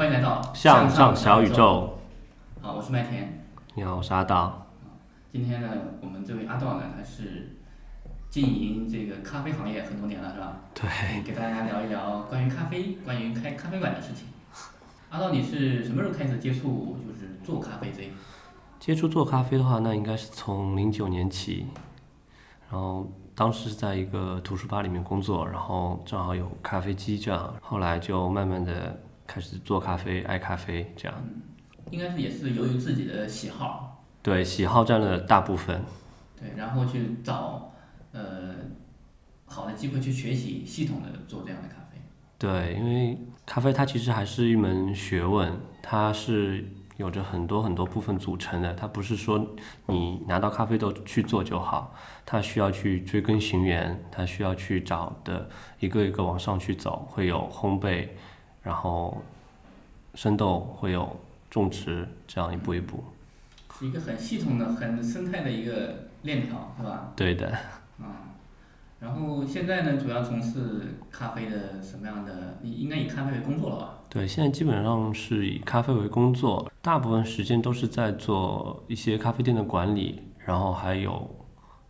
欢迎来到向上小宇宙。好，我是麦田。你好，我是阿道。今天呢，我们这位阿道呢，他是经营这个咖啡行业很多年了，是吧？对。给大家聊一聊关于咖啡、关于开咖啡馆的事情。阿道，你是什么时候开始接触就是做咖啡这一？接触做咖啡的话，那应该是从零九年起，然后当时是在一个图书吧里面工作，然后正好有咖啡机这样，后来就慢慢的开始做咖啡，爱咖啡这样。应该是也是由于自己的喜好。对，喜好占了大部分。对，然后去找呃好的机会去学习，系统的做这样的咖啡。对，因为咖啡它其实还是一门学问，它是有着很多很多部分组成的，它不是说你拿到咖啡豆去做就好，它需要去追根寻源，它需要去找的一个一个往上去走，会有烘焙，然后生豆，会有种植，这样一步一步。是一个很系统的、很生态的一个链条，是吧？对的。嗯，然后现在呢，主要从事咖啡的什么样的？你应该以咖啡为工作了吧？对，现在基本上是以咖啡为工作，大部分时间都是在做一些咖啡店的管理，然后还有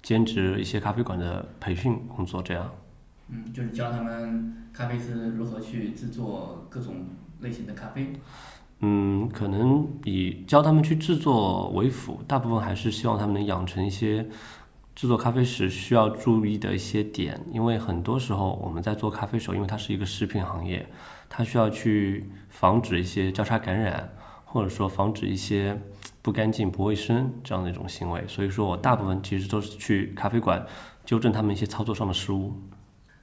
兼职一些咖啡馆的培训工作，这样。嗯，就是教他们咖啡师如何去制作各种类型的咖啡。嗯，可能以教他们去制作为辅，大部分还是希望他们能养成一些制作咖啡时需要注意的一些点，因为很多时候我们在做咖啡时候，因为它是一个食品行业，它需要去防止一些交叉感染，或者说防止一些不干净、不卫生这样的一种行为，所以说我大部分其实都是去咖啡馆纠正他们一些操作上的失误。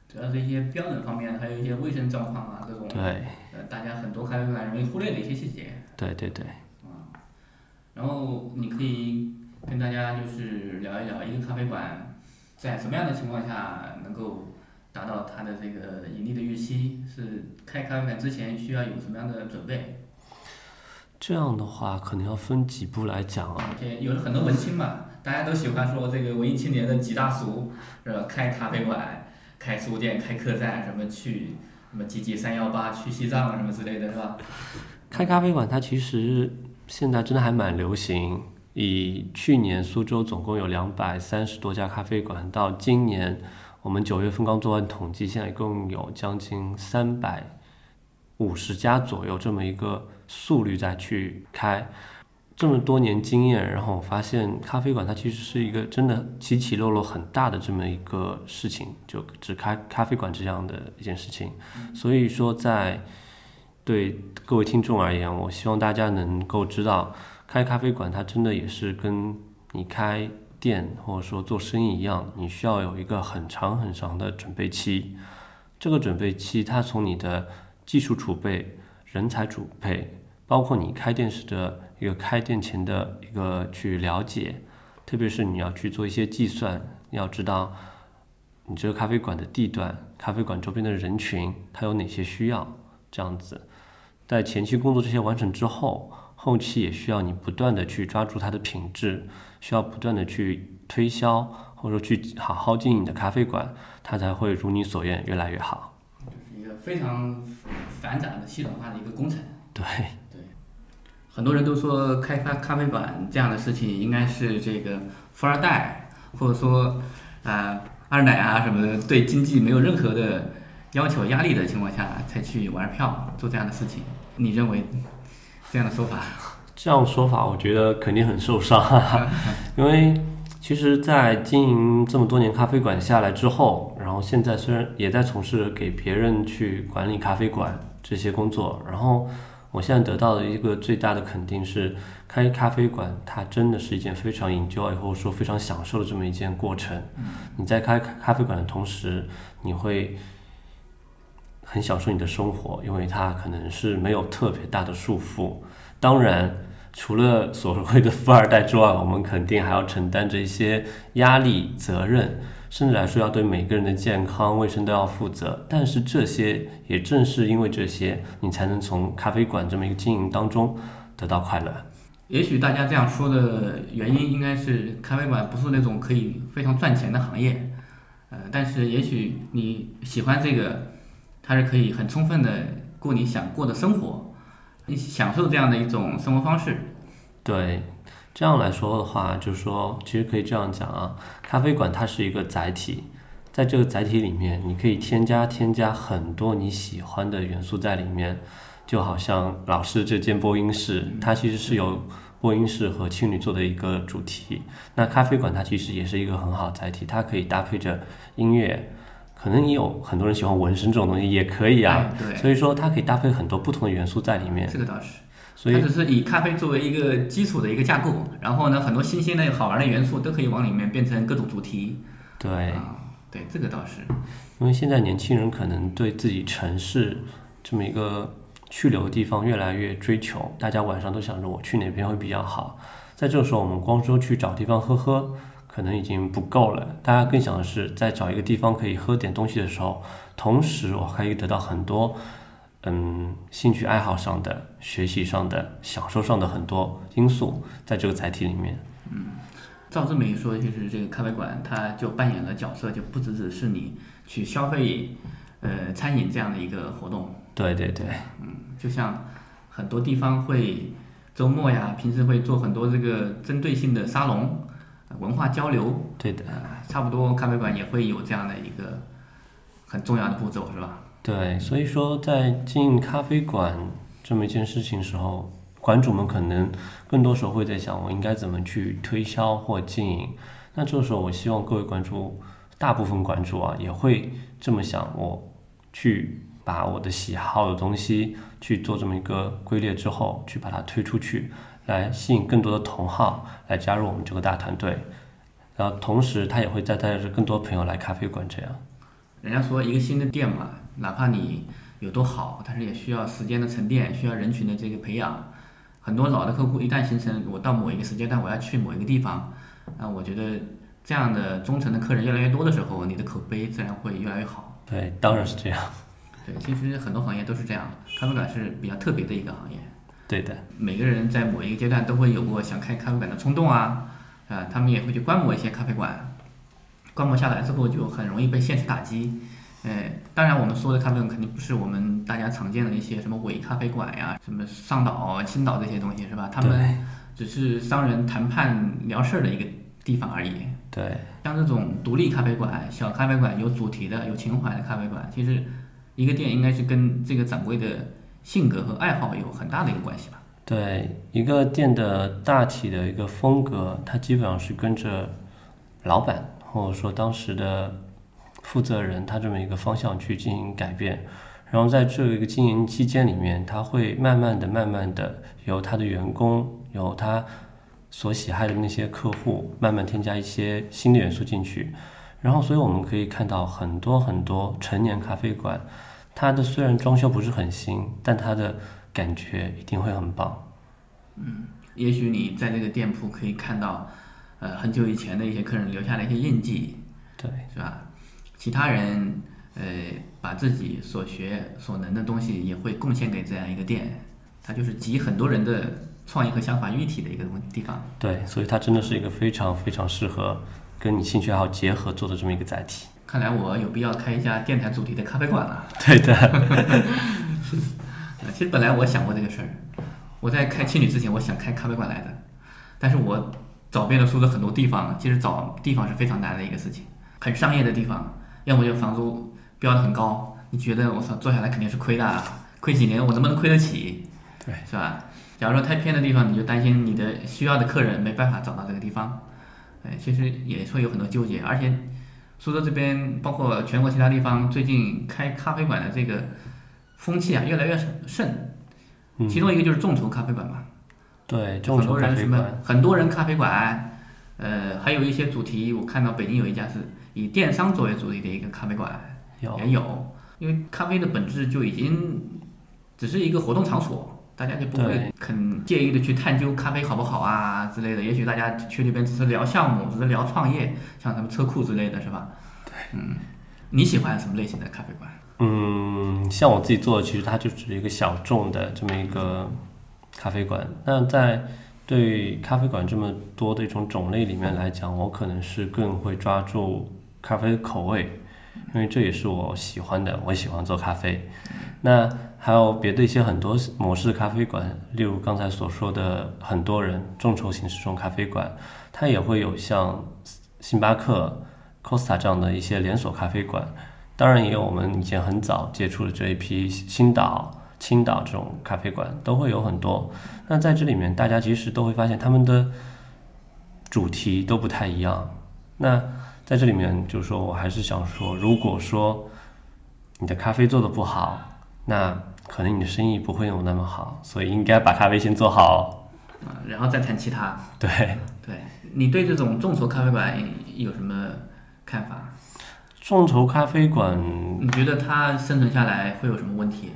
主要是一些标准方面，还有一些卫生状况啊，各种对，呃，大家很多咖啡馆容易忽略的一些细节。对对对。啊，然后你可以跟大家就是聊一聊一个咖啡馆在什么样的情况下能够达到它的这个盈利的预期，是开咖啡馆之前需要有什么样的准备？这样的话，可能要分几步来讲啊。而且有很多文青嘛，大家都喜欢说这个文艺青年的几大俗，是吧？开咖啡馆、开书店、开客栈，什么去什么几几三幺八去西藏什么之类的，是吧？开咖啡馆它其实现在真的还蛮流行。以去年苏州总共有两百三十多家咖啡馆，到今年我们九月份刚做完统计，现在一共有将近三百五十家左右这么一个速率在去开。这么多年经验，然后我发现咖啡馆它其实是一个真的起起落落很大的这么一个事情，就只开咖啡馆这样的一件事情。所以说，在对各位听众而言，我希望大家能够知道，开咖啡馆它真的也是跟你开店或者说做生意一样，你需要有一个很长很长的准备期。这个准备期，它从你的技术储备、人才储备，包括你开店时的一个开店前的一个去了解，特别是你要去做一些计算，你要知道你这个咖啡馆的地段、咖啡馆周边的人群，它有哪些需要，这样子。在前期工作这些完成之后，后期也需要你不断的去抓住它的品质，需要不断的去推销，或者说去好好经营你的咖啡馆，它才会如你所愿越来越好。就是一个非常繁杂的系统化的一个工程。对，很多人都说开发咖啡馆这样的事情应该是这个富二代，或者说啊、二奶啊什么的，对经济没有任何的要求压力的情况下才去玩票做这样的事情。你认为这样的说法？这样说法，我觉得肯定很受伤，因为其实，在经营这么多年咖啡馆下来之后，然后现在虽然也在从事给别人去管理咖啡馆这些工作，然后我现在得到的一个最大的肯定是，开咖啡馆它真的是一件非常 enjoy 或者说非常享受的这么一件过程。你在开咖啡馆的同时，你会很享受你的生活，因为它可能是没有特别大的束缚。当然，除了所谓的富二代之外，我们肯定还要承担着一些压力、责任，甚至来说要对每个人的健康、卫生都要负责。但是这些也正是因为这些，你才能从咖啡馆这么一个经营当中得到快乐。也许大家这样说的原因，应该是咖啡馆不是那种可以非常赚钱的行业，呃，但是也许你喜欢这个，它是可以很充分的过你想过的生活，你享受这样的一种生活方式。对，这样来说的话，就是说，其实可以这样讲啊，咖啡馆它是一个载体，在这个载体里面，你可以添加添加很多你喜欢的元素在里面，就好像老师这间播音室，它其实是有播音室和青旅做的一个主题。那咖啡馆它其实也是一个很好的载体，它可以搭配着音乐，可能也有很多人喜欢纹身这种东西，也可以啊。对，所以说它可以搭配很多不同的元素在里面。这个倒是。所以它只是以咖啡作为一个基础的一个架构，然后呢，很多新鲜的好玩的元素都可以往里面变成各种主题。对，啊，对，这个倒是。因为现在年轻人可能对自己城市这么一个去留的地方越来越追求，大家晚上都想着我去哪边会比较好。在这个时候，我们光说去找地方喝喝，可能已经不够了。大家更想的是，在找一个地方可以喝点东西的时候，同时我还可以得到很多。嗯，兴趣爱好上的、学习上的、享受上的很多因素，在这个载体里面。嗯，照这么一说，就是这个咖啡馆，它就扮演了角色，就不只只是你去消费，呃，餐饮这样的一个活动。对对对。嗯，就像很多地方会周末呀，平时会做很多这个针对性的沙龙，文化交流。对的。差不多，咖啡馆也会有这样的一个很重要的步骤，是吧？对，所以说在经营咖啡馆这么一件事情时候，馆主们可能更多时候会在想，我应该怎么去推销或经营。那这个时候，我希望各位馆主，大部分馆主啊，也会这么想，我去把我的喜好的东西去做这么一个归列之后，去把它推出去，来吸引更多的同好来加入我们这个大团队。然后同时，他也会再带着更多朋友来咖啡馆这样。人家说一个新的店嘛。哪怕你有多好，但是也需要时间的沉淀，需要人群的这个培养。很多老的客户一旦形成，我到某一个时间段我要去某一个地方，啊，我觉得这样的忠诚的客人越来越多的时候，你的口碑自然会越来越好。对，当然是这样。对，其实很多行业都是这样，咖啡馆是比较特别的一个行业。对的。每个人在某一个阶段都会有过想开咖啡馆的冲动啊，啊，他们也会去观摩一些咖啡馆，观摩下来之后就很容易被现实打击。哎，当然，我们说的咖啡馆肯定不是我们大家常见的一些什么伪咖啡馆呀，什么上岛、青岛这些东西，是吧？他们只是商人谈判聊事儿的一个地方而已。对，像这种独立咖啡馆、小咖啡馆、有主题的、有情怀的咖啡馆，其实一个店应该是跟这个掌柜的性格和爱好有很大的一个关系吧？对，一个店的大体的一个风格，它基本上是跟着老板或者说当时的。负责人他这么一个方向去进行改变，然后在这一个经营期间里面，他会慢慢的、慢慢的由他的员工、由他所喜爱的那些客户，慢慢添加一些新的元素进去。然后，所以我们可以看到很多很多成年咖啡馆，它的虽然装修不是很新，但它的感觉一定会很棒。嗯，也许你在这个店铺可以看到，呃，很久以前的一些客人留下的一些印记，对，是吧？其他人，呃，把自己所学所能的东西也会贡献给这样一个店，它就是集很多人的创意和想法于一体的一个地方。对，所以它真的是一个非常非常适合跟你兴趣爱好结合做的这么一个载体。看来我有必要开一家电台主题的咖啡馆了。对的。其实本来我想过这个事儿，我在开青旅之前，我想开咖啡馆来的，但是我找遍了苏州很多地方，其实找地方是非常难的一个事情，很商业的地方。要么就房租标的很高，你觉得我操做下来肯定是亏的，啊，亏几年我能不能亏得起？对，是吧？假如说太偏的地方，你就担心你的需要的客人没办法找到这个地方，哎，其实也会有很多纠结。而且苏州这边，包括全国其他地方，最近开咖啡馆的这个风气啊越来越盛，嗯其中一个就是众筹咖啡馆嘛。对，众很筹咖啡多人什么馆，很多人咖啡馆，呃，还有一些主题，我看到北京有一家是以电商作为主力的一个咖啡馆，有也有，因为咖啡的本质就已经只是一个活动场所，大家就不会很介意的去探究咖啡好不好啊之类的。也许大家去那边只是聊项目，只是聊创业，像什么车库之类的是吧？对，嗯，你喜欢什么类型的咖啡馆？嗯，像我自己做的，其实它就只是一个小众的这么一个咖啡馆。那在对咖啡馆这么多的一种种类里面来讲，我可能是更会抓住咖啡口味，因为这也是我喜欢的，我喜欢做咖啡。那还有别的一些很多模式的咖啡馆，例如刚才所说的很多人众筹形式中咖啡馆，它也会有像星巴克、Costa 这样的一些连锁咖啡馆。当然也有我们以前很早接触的这一批新岛、青岛这种咖啡馆，都会有很多。那在这里面，大家其实都会发现他们的主题都不太一样。那在这里面，就是说我还是想说，如果说你的咖啡做的不好，那可能你的生意不会有那么好，所以应该把咖啡先做好。啊，然后再谈其他。对，对你对这种众筹咖啡馆有什么看法？众筹咖啡馆你觉得它生存下来会有什么问题？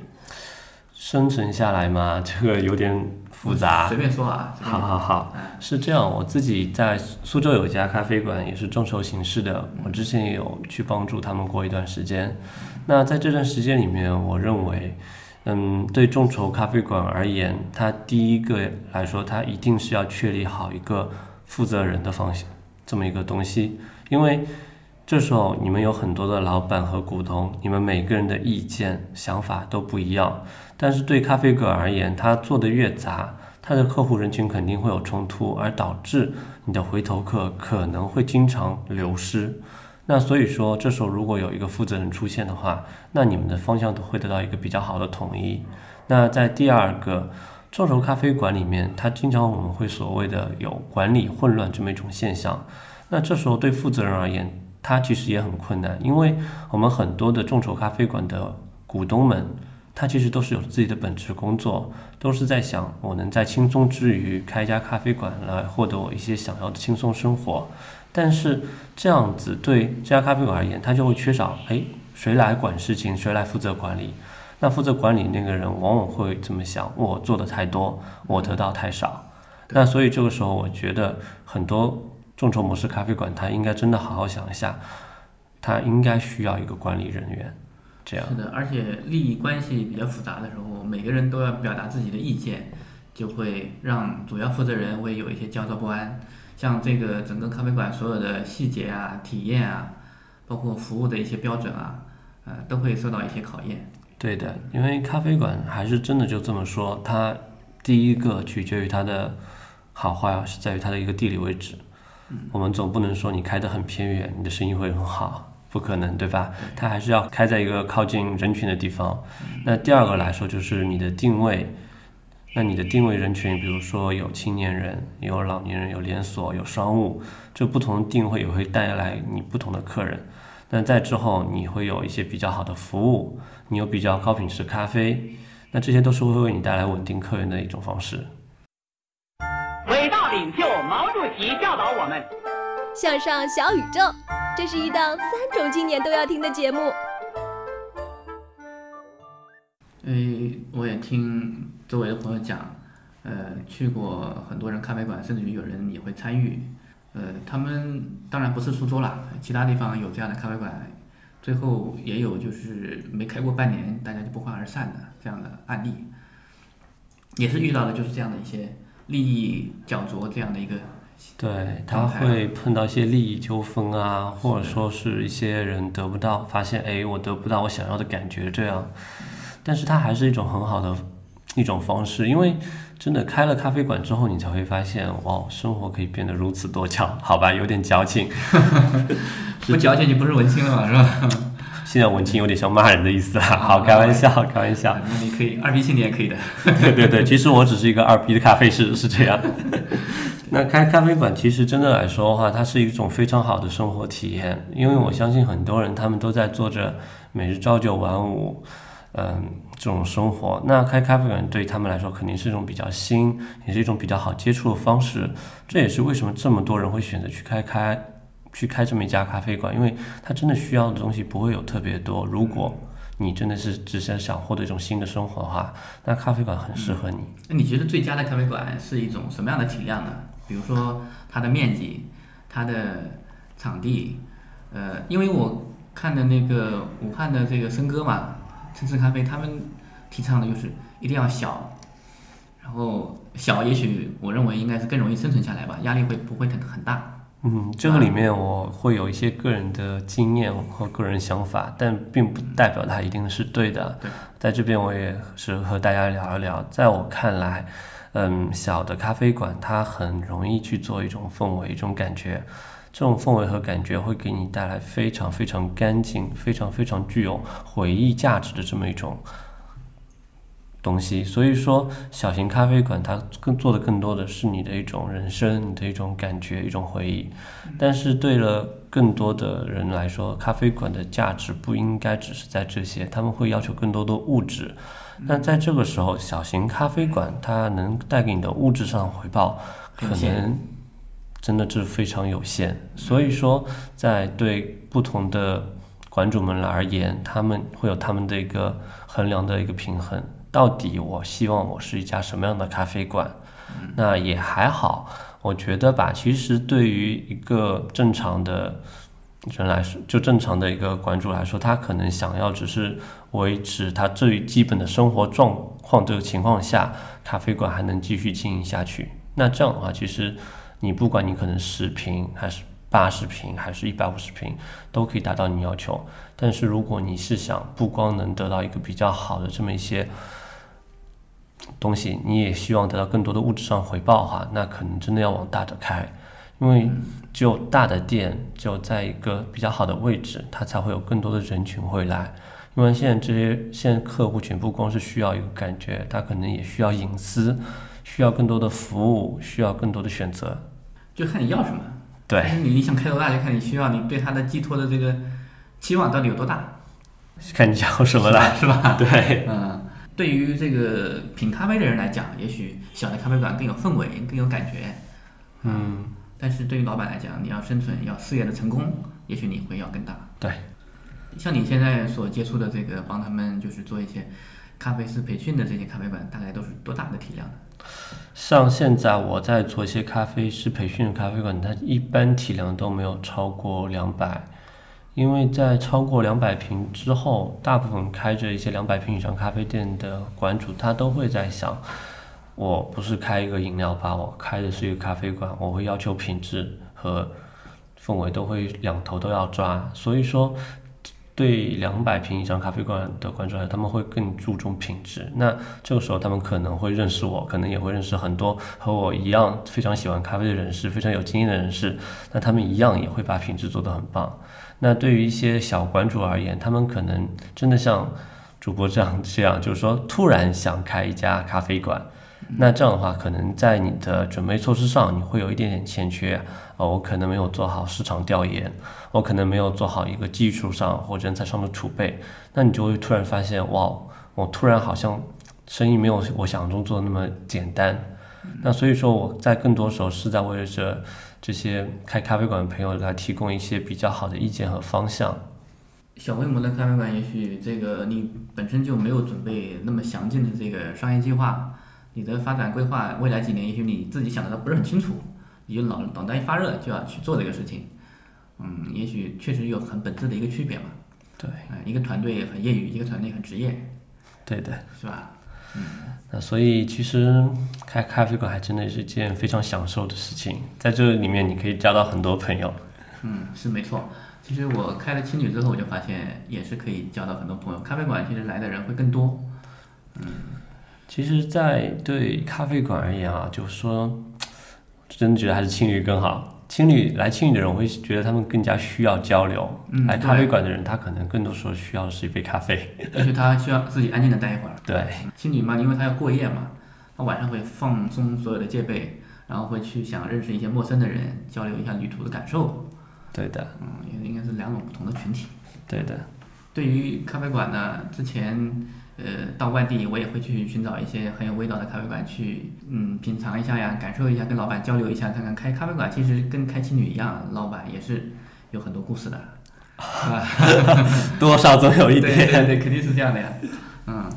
生存下来嘛，这个有点复杂。随便说啊。好好好，是这样。我自己在苏州有一家咖啡馆，也是众筹形式的。我之前也有去帮助他们过一段时间。那在这段时间里面，我认为，嗯，对众筹咖啡馆而言，它第一个来说，它一定是要确立好一个负责人的方向，这么一个东西，因为。这时候你们有很多的老板和股东，你们每个人的意见、想法都不一样。但是对咖啡馆而言，它做的越杂，它的客户人群肯定会有冲突，而导致你的回头客可能会经常流失。那所以说，这时候如果有一个负责人出现的话，那你们的方向都会得到一个比较好的统一。那在第二个众筹咖啡馆里面，它经常我们会所谓的有管理混乱这么一种现象。那这时候对负责人而言，它其实也很困难，因为我们很多的众筹咖啡馆的股东们，他其实都是有自己的本职工作，都是在想我能在轻松之余开一家咖啡馆来获得我一些想要的轻松生活。但是这样子对这家咖啡馆而言，他就会缺少，哎，谁来管事情，谁来负责管理？那负责管理那个人往往会这么想：我做的太多，我得到太少。那所以这个时候，我觉得很多。众筹模式咖啡馆，它应该真的好好想一下，它应该需要一个管理人员，这样。是的，而且利益关系比较复杂的时候，每个人都要表达自己的意见，就会让主要负责人会有一些焦躁不安。像这个整个咖啡馆所有的细节啊、体验啊，包括服务的一些标准啊，呃，都会受到一些考验。对的，因为咖啡馆还是真的就这么说，它第一个取决于它的好坏，是在于它的一个地理位置。我们总不能说你开得很偏远，你的生意会很好，不可能，对吧？它还是要开在一个靠近人群的地方。那第二个来说就是你的定位，那你的定位人群，比如说有青年人、有老年人、有连锁、有商务，这不同的定位也会带来你不同的客人。那在之后你会有一些比较好的服务，你有比较高品质咖啡，那这些都是会为你带来稳定客源的一种方式。领袖毛主席教导我们：向上小宇宙，这是一档三种青年都要听的节目。呃，我也听周围的朋友讲，呃，去过很多人咖啡馆，甚至于有人也会参与。呃，他们当然不是苏州啦，其他地方有这样的咖啡馆，最后也有就是没开过半年，大家就不欢而散的这样的案例，也是遇到的就是这样的一些利益角逐这样的一个。对，他会碰到一些利益纠纷啊，或者说是一些人得不到，发现哎，我得不到我想要的感觉这样，但是它还是一种很好的一种方式，因为真的开了咖啡馆之后，你才会发现哇，生活可以变得如此多巧，好吧，有点矫情，不矫情你不是文青了嘛，是吧？现在文青有点像骂人的意思了。好，开玩笑，开玩笑。那你可以二逼青年也可以的。对对对，其实我只是一个二逼的咖啡师，是这样。那开咖啡馆其实真的来说的话，它是一种非常好的生活体验，因为我相信很多人他们都在做着每日朝九晚五，嗯，这种生活。那开咖啡馆对他们来说肯定是一种比较新，也是一种比较好接触的方式。这也是为什么这么多人会选择去开开去开这么一家咖啡馆，因为他真的需要的东西不会有特别多。如果你真的是只是想获得一种新的生活的话，那咖啡馆很适合你。那你觉得最佳的咖啡馆是一种什么样的体量呢？比如说它的面积、它的场地，呃，因为我看的那个武汉的这个森哥嘛，城市咖啡，他们提倡的就是一定要小，然后小，也许我认为应该是更容易生存下来吧，压力会不会很很大？嗯，这个里面我会有一些个人的经验和个人想法，但并不代表它一定是对的。对，在这边我也是和大家聊一聊，在我看来，嗯，小的咖啡馆它很容易去做一种氛围、一种感觉，这种氛围和感觉会给你带来非常非常干净、非常非常具有回忆价值的这么一种。东西，所以说小型咖啡馆它更做的更多的是你的一种人生，你的一种感觉，一种回忆。但是对了更多的人来说，咖啡馆的价值不应该只是在这些，他们会要求更多的物质。那在这个时候，小型咖啡馆它能带给你的物质上回报，可能真的是非常有限。所以说，在对不同的馆主们而言，他们会有他们的一个衡量的一个平衡。到底我希望我是一家什么样的咖啡馆？那也还好，我觉得吧。其实对于一个正常的人来说，就正常的一个馆主来说，他可能想要只是维持他最基本的生活状况这个情况下，咖啡馆还能继续经营下去。那这样的话，其实你不管你可能十平还是八十平，还是一百五十平，都可以达到你要求。但是如果你是想不光能得到一个比较好的这么一些。东西你也希望得到更多的物质上回报哈，那可能真的要往大的开，因为只有大的店，只有在一个比较好的位置，它才会有更多的人群会来。因为现在这些现在客户群不光是需要一个感觉，他可能也需要隐私，需要更多的服务，需要更多的选择。就看你要什么。对。你你想开多大，就看你需要你对他的寄托的这个期望到底有多大。看你要什么了，是吧？对。嗯。对于这个品咖啡的人来讲，也许小的咖啡馆更有氛围，更有感觉。嗯，但是对于老板来讲，你要生存，要事业的成功，也许你会要更大。对，像你现在所接触的这个，帮他们就是做一些咖啡师培训的这些咖啡馆，大概都是多大的体量呢像现在我在做一些咖啡师培训的咖啡馆，它一般体量都没有超过两百。因为在超过两百平之后，大部分开着一些两百平以上咖啡店的馆主，他都会在想，我不是开一个饮料吧，我开的是一个咖啡馆，我会要求品质和氛围都会两头都要抓。所以说，对两百平以上咖啡馆的馆主来说，他们会更注重品质。那这个时候，他们可能会认识我，可能也会认识很多和我一样非常喜欢咖啡的人士，非常有经验的人士。那他们一样也会把品质做得很棒。那对于一些小馆主而言，他们可能真的像主播这样这样，就是说突然想开一家咖啡馆，那这样的话，可能在你的准备措施上，你会有一点点欠缺。哦，我可能没有做好市场调研，我可能没有做好一个技术上或人才上的储备，那你就会突然发现，哇，我突然好像生意没有我想象中做的那么简单。那所以说，我在更多时候是在为着。这些开咖啡馆的朋友来提供一些比较好的意见和方向。小规模的咖啡馆，也许这个你本身就没有准备那么详尽的这个商业计划，你的发展规划未来几年，也许你自己想的都不是很清楚，你就脑脑袋一发热就要去做这个事情。嗯，也许确实有很本质的一个区别嘛。对，一个团队很业余，一个团队很职业。对的，是吧？嗯，那所以其实开咖啡馆还真的是件非常享受的事情，在这里面你可以交到很多朋友。嗯，是没错。其实我开了青旅之后，我就发现也是可以交到很多朋友。咖啡馆其实来的人会更多。嗯，其实，在对咖啡馆而言啊，就是说，真的觉得还是青旅更好。青旅来青旅的人，我会觉得他们更加需要交流。嗯来咖啡馆的人，他可能更多时候需要的是一杯咖啡。而且他需要自己安静的待一会儿。对，青旅嘛，因为他要过夜嘛，他晚上会放松所有的戒备，然后会去想认识一些陌生的人，交流一下旅途的感受。对的，嗯，也应该是两种不同的群体。对的。对于咖啡馆呢，之前呃到外地我也会去寻找一些很有味道的咖啡馆去，嗯，品尝一下呀，感受一下，跟老板交流一下，看看开咖啡馆其实跟开青旅一样，老板也是有很多故事的，啊，多少总有一点对对对，肯定是这样的呀，嗯，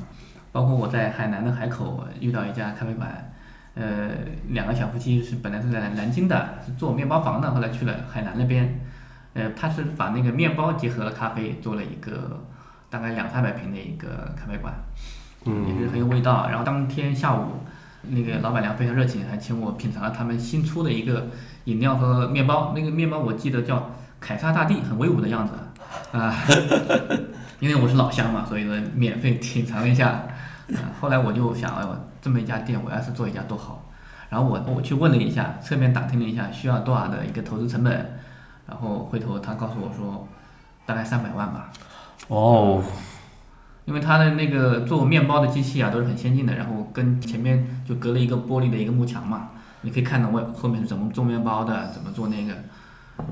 包括我在海南的海口遇到一家咖啡馆。呃，两个小夫妻是本来是在南京的，是做面包房的，后来去了海南那边。呃，他是把那个面包结合了咖啡，做了一个大概两三百平的一个咖啡馆，嗯也是很有味道。然后当天下午，那个老板娘非常热情，还请我品尝了他们新出的一个饮料和面包。那个面包我记得叫凯撒大帝，很威武的样子啊。因为我是老乡嘛，所以说免费品尝了一下。啊，后来我就想，哎呦，这么一家店，我要是做一家多好。然后我我去问了一下，侧面打听了一下，需要多少的一个投资成本。然后回头他告诉我说，大概三百万吧。哦，因为他的那个做面包的机器啊都是很先进的，然后跟前面就隔了一个玻璃的一个幕墙嘛，你可以看到外后面是怎么做面包的，怎么做那个，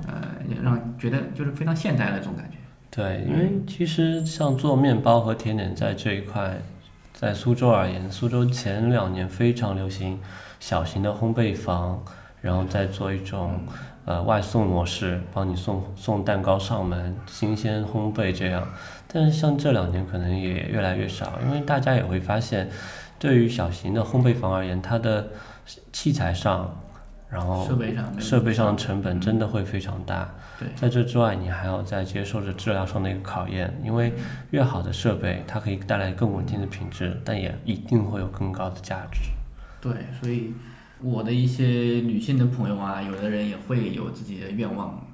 呃，让觉得就是非常现代的这种感觉。对，因为其实像做面包和甜点在这一块，在苏州而言，苏州前两年非常流行小型的烘焙坊，然后再做一种呃外送模式，帮你送送蛋糕上门，新鲜烘焙这样。但是像这两年可能也越来越少，因为大家也会发现，对于小型的烘焙房而言，它的器材上，然后设备上设备上的成本真的会非常大。对在这之外，你还要再接受着质量上的一个考验，因为越好的设备，它可以带来更稳定的品质，但也一定会有更高的价值。对，所以我的一些女性的朋友啊，有的人也会有自己的愿望，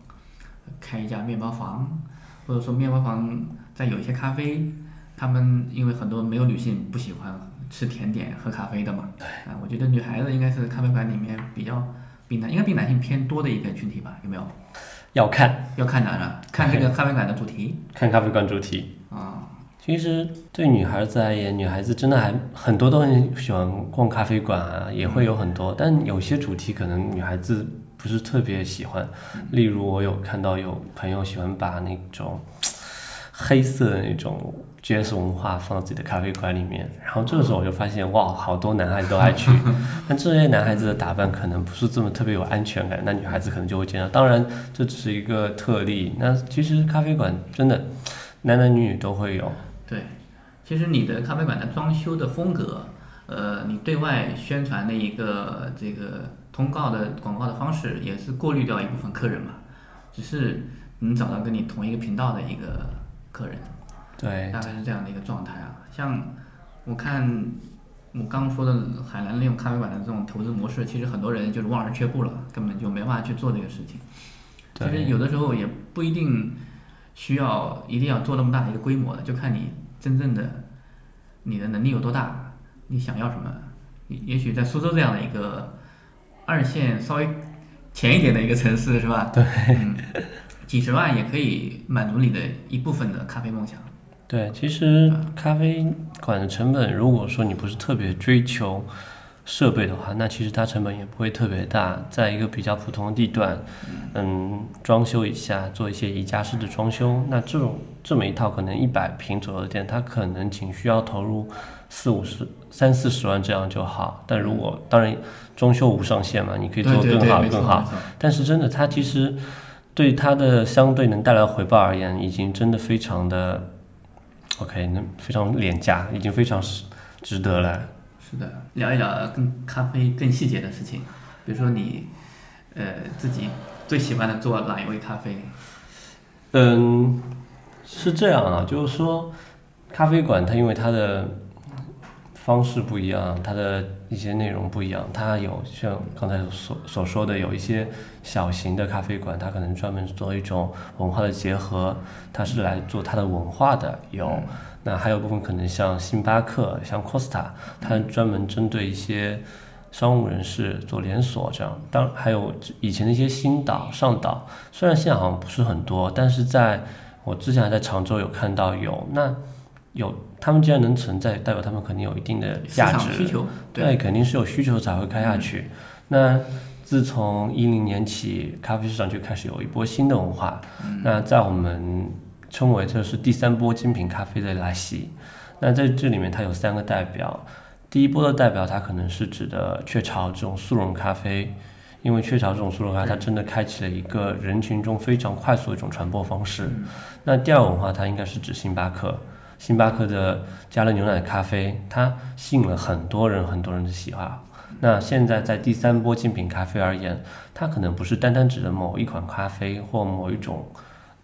开一家面包房，或者说面包房再有一些咖啡。他们因为很多没有女性不喜欢吃甜点、喝咖啡的嘛，啊，我觉得女孩子应该是咖啡馆里面比较比男应该比男性偏多的一个群体吧，有没有？要看，要看哪呢？看这个咖啡馆的主题看咖啡馆主题。啊。其实对女孩子而言，女孩子真的还很多都很喜欢逛咖啡馆啊，也会有很多，但有些主题可能女孩子不是特别喜欢。例如，我有看到有朋友喜欢把那种黑色的那种 jazz 文化放到自己的咖啡馆里面，然后这个时候我就发现，哇，好多男孩子都爱去。但这些男孩子的打扮可能不是这么特别有安全感，那女孩子可能就会见到。当然，这只是一个特例。那其实咖啡馆真的男男女女都会有。对，其实你的咖啡馆的装修的风格，呃，你对外宣传的一个这个通告的广告的方式，也是过滤掉一部分客人嘛，只是能找到跟你同一个频道的一个客人，对，大概是这样的一个状态啊。像我看我刚刚说的海南那种咖啡馆的这种投资模式，其实很多人就是望而却步了，根本就没办法去做这个事情。其实有的时候也不一定需要一定要做那么大的一个规模的，就看你真正的你的能力有多大，你想要什么。也也许在苏州这样的一个二线稍微前一点的一个城市，是吧？对，嗯，几十万也可以满足你的一部分的咖啡梦想。对，其实咖啡馆的成本，如果说你不是特别追求设备的话，那其实它成本也不会特别大，在一个比较普通的地段，嗯，装修一下，做一些宜家式的装修，那这种这么一套可能一百平左右的店，它可能仅需要投入四五十、三四十万这样就好。但如果当然装修无上限嘛，你可以做更好更好。但是真的，它其实对它的相对能带来回报而言，已经真的非常的 OK，那非常廉价，已经非常值得了。是的，聊一聊跟咖啡更细节的事情，比如说你呃自己最喜欢的做哪一位咖啡？嗯，是这样啊，就是说，咖啡馆它因为它的方式不一样，它的一些内容不一样，它有像刚才所所说的，有一些小型的咖啡馆，它可能专门做一种文化的结合，它是来做它的文化的，有。那还有部分可能像星巴克、像 Costa，它专门针对一些商务人士做连锁这样。当还有以前的一些新岛、上岛，虽然现在好像不是很多，但是在我之前还在常州有看到有那有他们既然能存在，代表他们肯定有一定的价值市场需求对，对肯定是有需求才会开下去。那自从一零年起，咖啡市场就开始有一波新的文化。那在我们称为这是第三波精品咖啡的来袭。那在这里面，它有三个代表。第一波的代表，它可能是指的雀巢这种速溶咖啡，因为雀巢这种速溶咖啡，它真的开启了一个人群中非常快速的一种传播方式。那第二文化，它应该是指星巴克。星巴克的加了牛奶咖啡，它吸引了很多人很多人的喜好。那现在在第三波精品咖啡而言，它可能不是单单指的某一款咖啡或某一种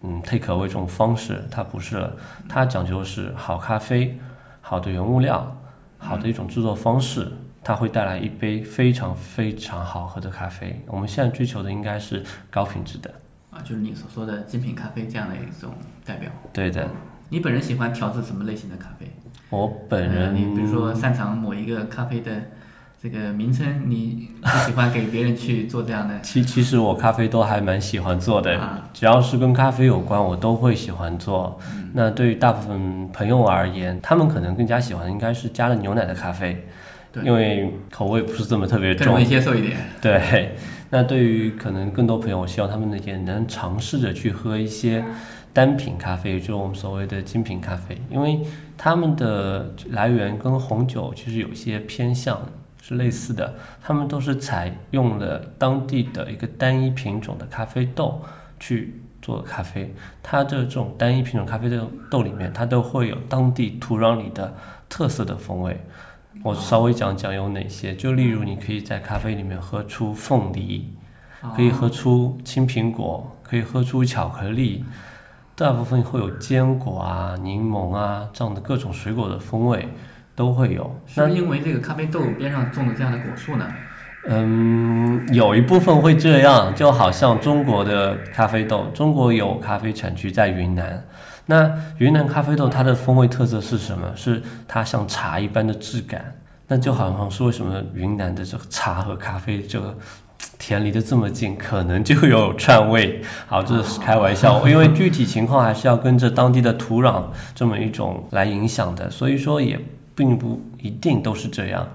嗯 take away 这种方式，它不是了，它讲究是好咖啡、好的原物料、好的一种制作方式，它会带来一杯非常非常好喝的咖啡。我们现在追求的应该是高品质的，啊，就是你所说的精品咖啡这样的一种代表。对的。你本人喜欢调制什么类型的咖啡？我本人，呃你比如说擅长某一个咖啡的这个名称，你不喜欢给别人去做这样的？其其实我咖啡都还蛮喜欢做的，啊只要是跟咖啡有关，我都会喜欢做。那对于大部分朋友而言，他们可能更加喜欢应该是加了牛奶的咖啡，因为口味不是这么特别重，更容易接受一点。对，那对于可能更多朋友，我希望他们呢也能尝试着去喝一些单品咖啡，就是我们所谓的精品咖啡，因为它们的来源跟红酒其实有些偏向。是类似的，他们都是采用了当地的一个单一品种的咖啡豆去做咖啡。它的这种单一品种咖啡豆豆里面，它都会有当地土壤里的特色的风味。我稍微讲讲有哪些，就例如你可以在咖啡里面喝出凤梨，可以喝出青苹果，可以喝出巧克力，大部分会有坚果啊、柠檬啊这样的各种水果的风味都会有。是不是因为这个咖啡豆边上种的这样的果树呢？嗯，有一部分会这样，就好像中国的咖啡豆，中国有咖啡产区在云南。那云南咖啡豆它的风味特色是什么？是它像茶一般的质感。那就好像是为什么云南的这个茶和咖啡这个 田离得这么近，可能就有串味。好，这是开玩笑，因为具体情况还是要跟着当地的土壤这么一种来影响的，所以说也并不一定都是这样。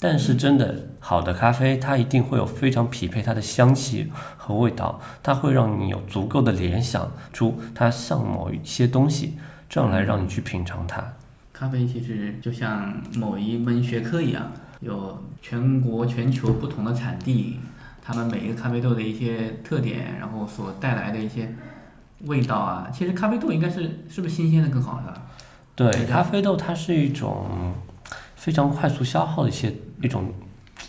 但是真的好的咖啡，它一定会有非常匹配它的香气和味道，它会让你有足够的联想出它像某一些东西，这样来让你去品尝它。咖啡其实就像某一门学科一样，有全国全球不同的产地，他们每一个咖啡豆的一些特点，然后所带来的一些味道啊。其实咖啡豆应该是是不是新鲜的更好是吧？对，咖啡豆它是一种非常快速消耗的一些一种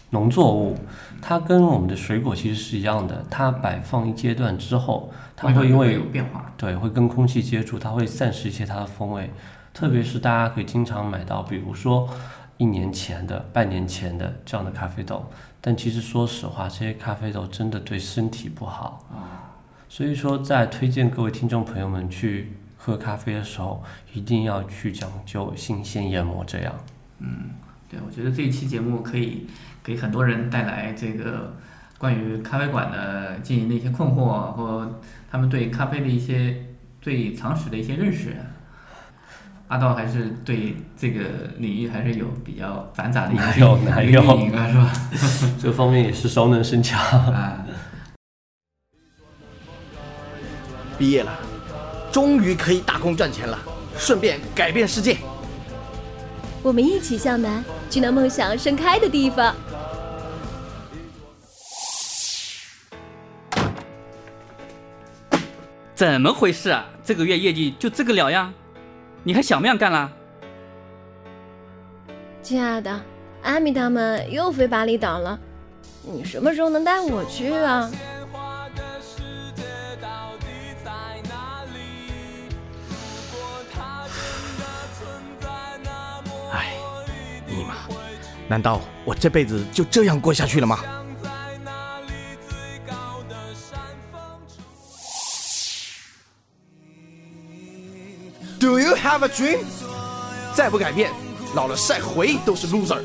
农作物，它跟我们的水果其实是一样的，它摆放一阶段之后，它会会因为有变化对，会跟空气接触，它会散失一些它的风味。特别是大家可以经常买到，比如说一年前的、半年前的这样的咖啡豆，但其实说实话，这些咖啡豆真的对身体不好。所以说，在推荐各位听众朋友们去喝咖啡的时候，一定要去讲究新鲜研磨，这样。嗯，对，我觉得这一期节目可以给很多人带来这个关于咖啡馆的经营的一些困惑，或他们对咖啡的一些最常识的一些认识。阿道还是对这个领域还是有比较繁杂的一个 哪有运哪有运营啊，是吧？这方面也是熟能生巧。啊，毕业了，终于可以打工赚钱了，顺便改变世界。我们一起向南，去那梦想盛开的地方。怎么回事啊？这个月业绩就这个了呀？你还想不想干了？亲爱的，阿米他们又飞巴厘岛了，你什么时候能带我去啊？难道我这辈子就这样过下去了吗？Do you have a dream？再不改变，老了晒回忆都是 loser。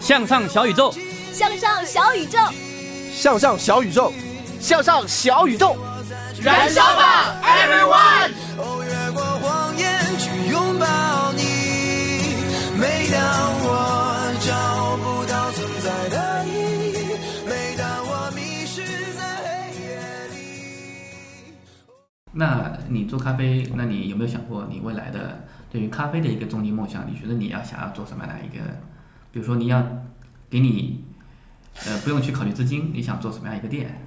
向上小宇宙，向上小宇宙，向上小宇宙，向上小宇宙，燃烧吧，everyone！那你做咖啡，那你有没有想过你未来的对于咖啡的一个终极梦想？你觉得你要想要做什么样的一个？比如说你要给你呃不用去考虑资金，你想做什么样一个店？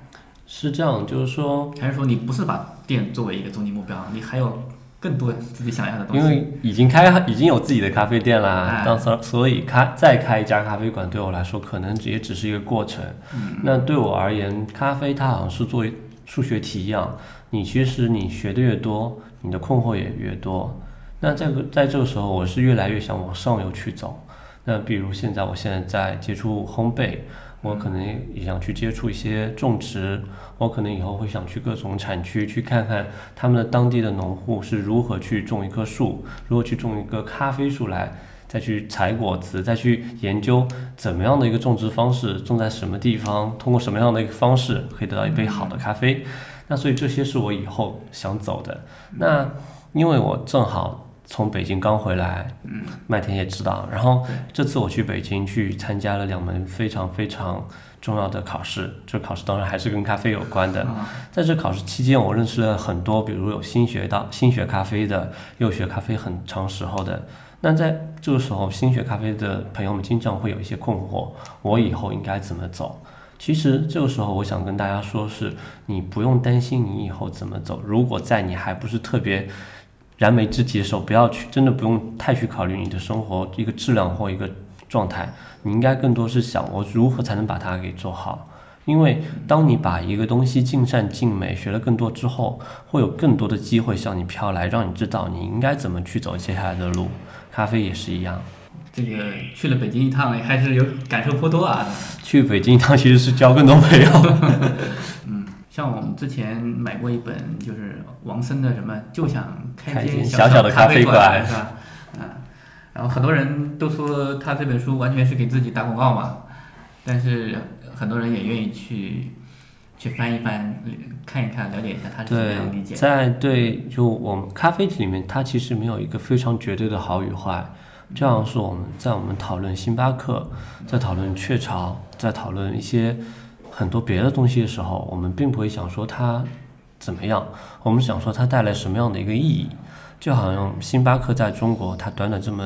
是这样，就是说，还是说你不是把店作为一个终极目标，你还有更多自己想要的东西？因为已经开已经有自己的咖啡店啦，哎当所所以开再开一家咖啡馆对我来说可能也只是一个过程。嗯那对我而言，咖啡它好像是作为数学题一样，你其实你学的越多，你的困惑也越多。那这个在这个时候，我是越来越想往上游去走。那比如现在，我现在在接触烘焙，我可能也想去接触一些种植，我可能以后会想去各种产区去看看他们的当地的农户是如何去种一棵树，如何去种一个咖啡树来，再去采果子，再去研究怎么样的一个种植方式，种在什么地方，通过什么样的一个方式可以得到一杯好的咖啡。那所以这些是我以后想走的。那因为我正好从北京刚回来，嗯，麦田也知道。然后这次我去北京去参加了两门非常非常重要的考试，这考试当然还是跟咖啡有关的。在这考试期间，我认识了很多，比如有新学到新学咖啡的，又学咖啡很长时候的。那在这个时候，新学咖啡的朋友们经常会有一些困惑：我以后应该怎么走？其实这个时候，我想跟大家说是，你不用担心你以后怎么走。如果在你还不是特别燃眉之急的时候，不要去，真的不用太去考虑你的生活一个质量或一个状态。你应该更多是想我如何才能把它给做好。因为当你把一个东西尽善尽美，学了更多之后，会有更多的机会向你飘来，让你知道你应该怎么去走接下来的路。咖啡也是一样。这个去了北京一趟，还是有感受颇多啊。去北京一趟其实是交更多朋友。嗯，像我们之前买过一本，就是王森的什么，就想开开间间小小的咖咖啡馆馆，是吧？嗯，然后很多人都说他这本书完全是给自己打广告嘛，但是很多人也愿意去去翻一翻，看一看，了解一下他是怎么样理解，的。在对，就我们咖啡里面，它其实没有一个非常绝对的好与坏。这样是我们在我们讨论星巴克，在讨论雀巢，在讨论一些很多别的东西的时候，我们并不会想说它怎么样，我们想说它带来什么样的一个意义。就好像星巴克在中国，它短短这么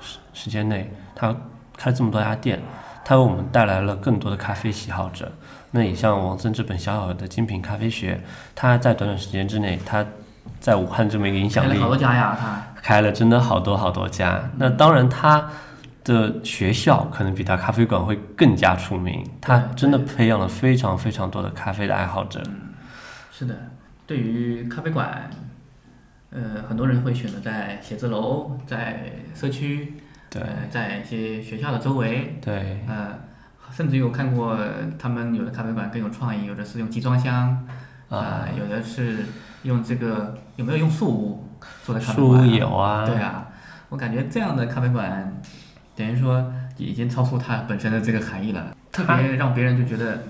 时时间内，它开了这么多家店，它为我们带来了更多的咖啡喜好者。那也像王森这本小小的精品咖啡学，它在短短时间之内，它在武汉这么一个影响力，开了好多家呀，他开了真的好多好多家。那当然，他的学校可能比他咖啡馆会更加出名。他真的培养了非常非常多的咖啡的爱好者。是的，对于咖啡馆，呃，很多人会选择在写字楼、在社区，对。呃，在一些学校的周围，对，呃，甚至有看过他们有的咖啡馆更有创意，有的是用集装箱，啊、有的是用这个有没有用树屋做的咖啡树？屋有啊。对啊，我感觉这样的咖啡馆，等于说已经超出它本身的这个含义了，特别让别人就觉得，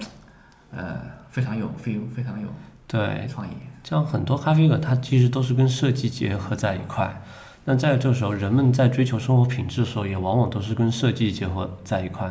呃，非常有 feel，非常有对。创意。这样很多咖啡馆它其实都是跟设计结合在一块。那在这个时候，人们在追求生活品质的时候，也往往都是跟设计结合在一块。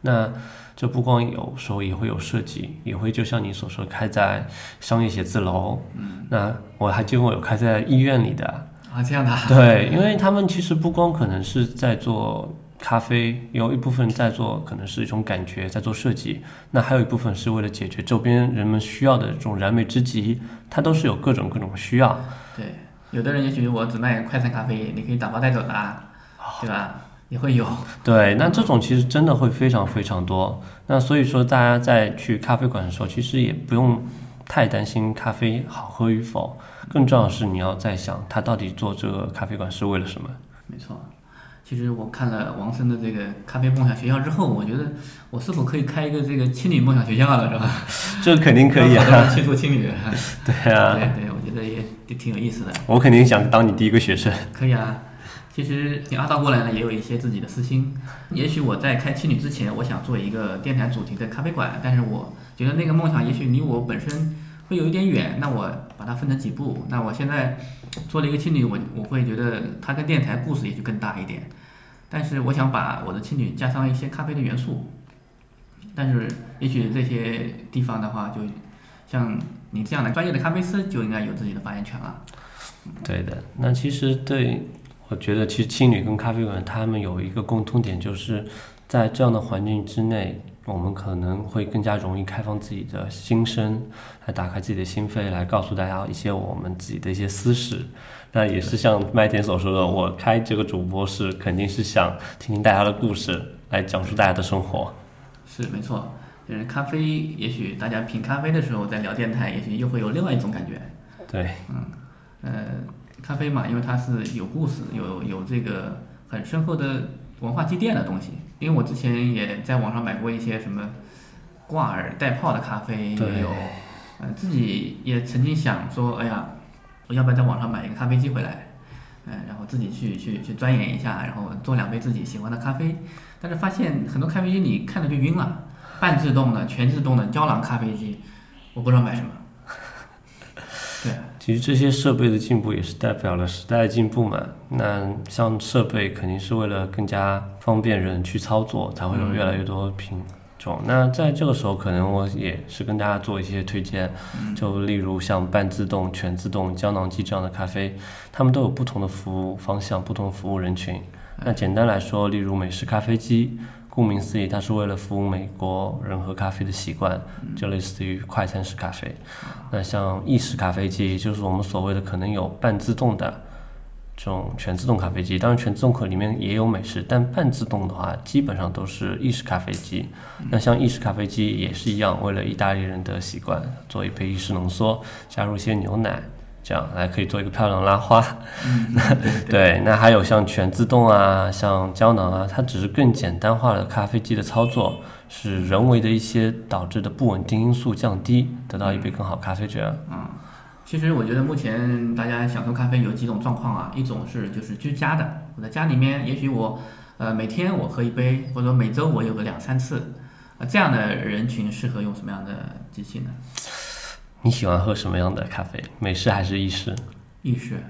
那这不光有时候也会有设计，也会就像你所说，开在商业写字楼。嗯，那我还见过有开在医院里的。啊，这样的啊。对，因为他们其实不光可能是在做咖啡，有一部分在做可能是一种感觉，在做设计，那还有一部分是为了解决周边人们需要的这种燃眉之急，它都是有各种各种需要。对，有的人也许我只卖快餐咖啡，你可以打包带走的啊，对吧？也会有。对，那这种其实真的会非常非常多。那所以说，大家在去咖啡馆的时候，其实也不用太担心咖啡好喝与否，更重要的是你要在想，他到底做这个咖啡馆是为了什么。没错，其实我看了王森的这个咖啡梦想学校之后，我觉得我是否可以开一个这个青旅梦想学校了，是吧？这肯定可以啊去做青旅。对啊对对，我觉得也也挺有意思的。我肯定想当你第一个学生。可以啊，其实你阿道过来呢，也有一些自己的私心。也许我在开青旅之前，我想做一个电台主题的咖啡馆，但是我觉得那个梦想也许离我本身会有一点远。那我把它分成几步。那我现在做了一个青旅，我我会觉得它跟电台故事也就更大一点。但是我想把我的青旅加上一些咖啡的元素。但是也许这些地方的话，就像你这样的专业的咖啡师，就应该有自己的发言权了。对的，那其实对，我觉得其实青旅跟咖啡馆他们有一个共通点，就是在这样的环境之内，我们可能会更加容易开放自己的心声，来打开自己的心扉，来告诉大家一些我们自己的一些私事。那也是像麦田所说的，我开这个主播是肯定是想听听大家的故事，来讲述大家的生活。是没错，就是咖啡，也许大家品咖啡的时候在聊电台，也许又会有另外一种感觉。对，嗯。呃，咖啡嘛，因为它是有故事，有有这个很深厚的文化积淀的东西。因为我之前也在网上买过一些什么挂耳带泡的咖啡，也有，呃，自己也曾经想说，哎呀，我要不要在网上买一个咖啡机回来，嗯，然后自己去去去钻研一下，然后做两杯自己喜欢的咖啡。但是发现很多咖啡机你看着就晕了，半自动的、全自动的胶囊咖啡机，我不知道买什么。对。其实这些设备的进步也是代表了时代的进步嘛。那像设备肯定是为了更加方便人去操作，才会有越来越多品种。那在这个时候，可能我也是跟大家做一些推荐，就例如像半自动、全自动、胶囊机这样的咖啡，它们都有不同的服务方向、不同服务人群。那简单来说，例如美式咖啡机。顾名思义，它是为了服务美国人喝咖啡的习惯，就类似于快餐式咖啡。那像意式咖啡机，就是我们所谓的可能有半自动的这种全自动咖啡机。当然，全自动可里面也有美式，但半自动的话，基本上都是意式咖啡机。那像意式咖啡机也是一样，为了意大利人的习惯，做一杯意式浓缩，加入一些牛奶。这样来可以做一个漂亮拉花，对，那还有像全自动啊，像胶囊啊，它只是更简单化了咖啡机的操作，使人为的一些导致的不稳定因素降低，得到一杯更好咖啡这样。嗯，其实我觉得目前大家享受咖啡有几种状况啊，一种是就是居家的，我在家里面，也许我呃每天我喝一杯，或者说每周我有个两三次，啊这样的人群适合用什么样的机器呢？你喜欢喝什么样的咖啡？美式还是意式？意式。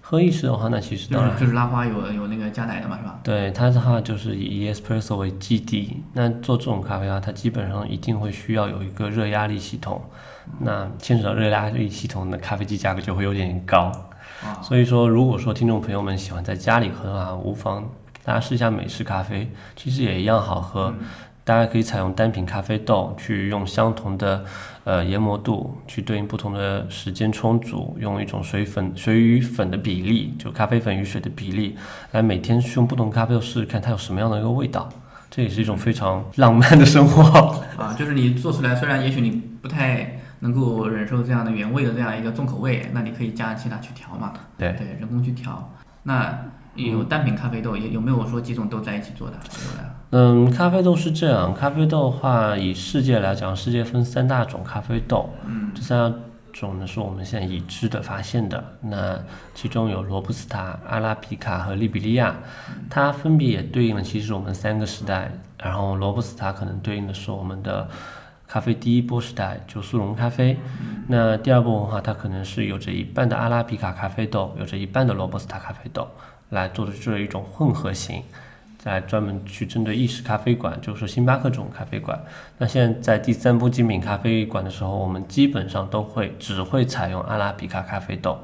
喝意式的话，那其实当然就是拉花有有那个加奶的嘛，是吧？对，它的话就是以 espresso 为基底。那做这种咖啡啊，它基本上一定会需要有一个热压力系统。那牵扯到热压力系统的咖啡机价格就会有点高。所以说，如果说听众朋友们喜欢在家里喝的话，无妨大家试一下美式咖啡，其实也一样好喝。大家可以采用单品咖啡豆，去用相同的呃研磨度去对应不同的时间充足，用一种水粉水与粉的比例，就咖啡粉与水的比例，来每天去用不同咖啡豆试试看它有什么样的一个味道。这也是一种非常浪漫的生活 啊！就是你做出来，虽然也许你不太能够忍受这样的原味的这样一个重口味，那你可以加其他去调嘛？对对，人工去调。那有单品咖啡豆，也有没有说几种豆在一起做的？有的。嗯，咖啡豆是这样。咖啡豆的话，以世界来讲，世界分三大种咖啡豆。嗯，这三大种呢是我们现在已知的、发现的。那其中有罗布斯塔、阿拉比卡和利比利亚，它分别也对应了其实我们三个时代。然后罗布斯塔可能对应的是我们的咖啡第一波时代，就速溶咖啡。那第二波文化，它可能是有着一半的阿拉比卡咖啡豆，有着一半的罗布斯塔咖啡豆来做的这一种混合型。来专门去针对意式咖啡馆，就是星巴克这种咖啡馆。那现在在第三波精品咖啡馆的时候，我们基本上都会只会采用阿拉比卡咖啡豆，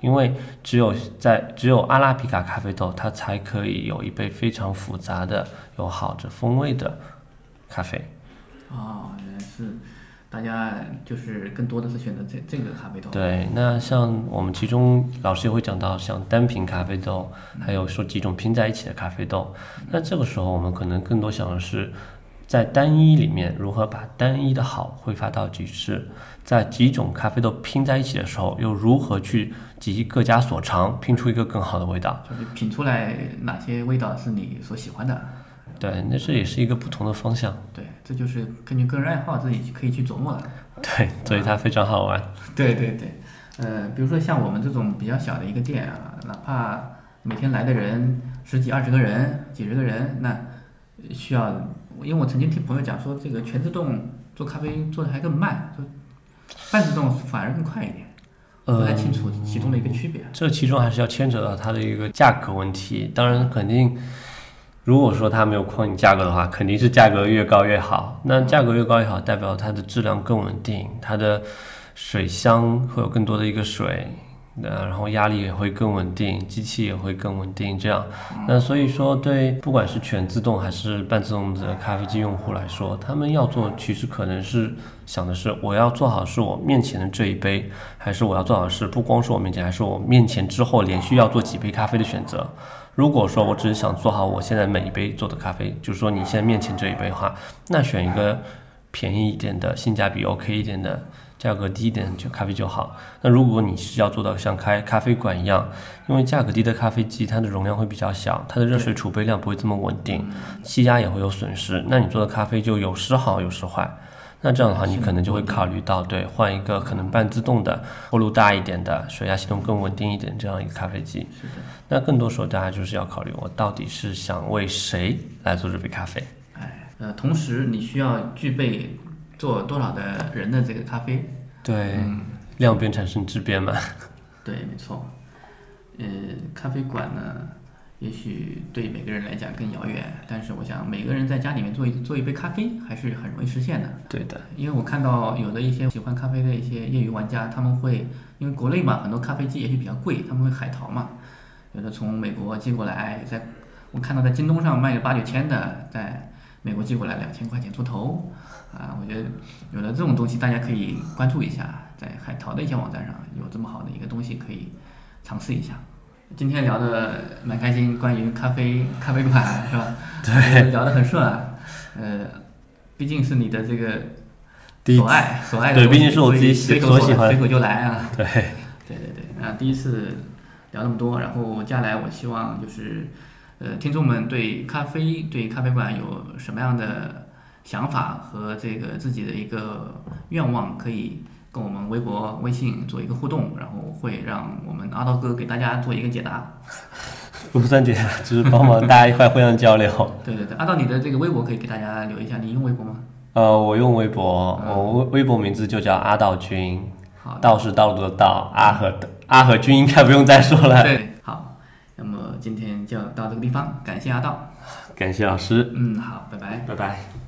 因为只有在只有阿拉比卡咖啡豆，它才可以有一杯非常复杂的、有好着风味的咖啡。哦，原来是。大家就是更多的是选择这这个咖啡豆。对，那像我们其中老师也会讲到，像单品咖啡豆，还有说几种拼在一起的咖啡豆。那这个时候我们可能更多想的是，在单一里面如何把单一的好挥发到极致，在几种咖啡豆拼在一起的时候，又如何去集各家所长，拼出一个更好的味道？就是品出来哪些味道是你所喜欢的。对，那这也是一个不同的方向。对，这就是根据个人爱好自己可以去琢磨的。对，所以它非常好玩。对对对，呃，比如说像我们这种比较小的一个店啊，哪怕每天来的人十几二十个人、几十个人，那需要，因为我曾经听朋友讲说，这个全自动做咖啡做的还更慢，就半自动反而更快一点。不太清楚其中的一个区别。这其中还是要牵扯到它的一个价格问题。当然，肯定如果说它没有框你价格的话，肯定是价格越高越好。那价格越高越好，代表它的质量更稳定，它的水箱会有更多的一个水。呃，然后压力也会更稳定，机器也会更稳定，这样。那所以说，对不管是全自动还是半自动的咖啡机用户来说，他们要做其实可能是想的是，我要做好是我面前的这一杯，还是我要做好是不光是我面前，还是我面前之后连续要做几杯咖啡的选择。如果说我只是想做好我现在每一杯做的咖啡，就是说你现在面前这一杯的话，那选一个便宜一点的，性价比 OK 一点的。价格低一点就咖啡就好。那如果你是要做到像开咖啡馆一样，因为价格低的咖啡机它的容量会比较小，它的热水储备量不会这么稳定，气压也会有损失。那你做的咖啡就有时好有时坏。那这样的话，你可能就会考虑到对换一个可能半自动的、锅炉大一点的、水压系统更稳定一点这样一个咖啡机。是的。那更多时候大家就是要考虑我到底是想为谁来做这杯咖啡。哎，呃，同时你需要具备。做多少的人的这个咖啡？对，量变产生质变嘛。对，没错。呃，咖啡馆呢，也许对每个人来讲更遥远，但是我想每个人在家里面做一做一杯咖啡还是很容易实现的。对的，因为我看到有的一些喜欢咖啡的一些业余玩家，他们会因为国内嘛，很多咖啡机也许比较贵，他们会海淘嘛，有的从美国寄过来，在我看到在京东上卖个八九千的，在美国寄过来两千块钱出头。啊，我觉得有了这种东西，大家可以关注一下，在海淘的一些网站上有这么好的一个东西可以尝试一下。今天聊的蛮开心，关于咖啡咖啡馆 是吧？对，聊得很顺啊。呃，毕竟是你的这个所爱所爱的对，毕竟是我自己随所喜欢，随口就来啊。对，对对对。啊，第一次聊那么多，然后接下来我希望就是呃，听众们对咖啡对咖啡馆有什么样的？想法和这个自己的一个愿望，可以跟我们微博、微信做一个互动，然后会让我们阿道哥给大家做一个解答。不算解答，只是帮忙大家一块互相交流。对对对，阿道，你的这个微博可以给大家留一下，你用微博吗？呃，我用微博，我微微博名字就叫阿道君，道是道路的道，阿和阿和君应该不用再说了。对，好，那么今天就到这个地方，感谢阿道，感谢老师，嗯，好，拜拜，拜拜。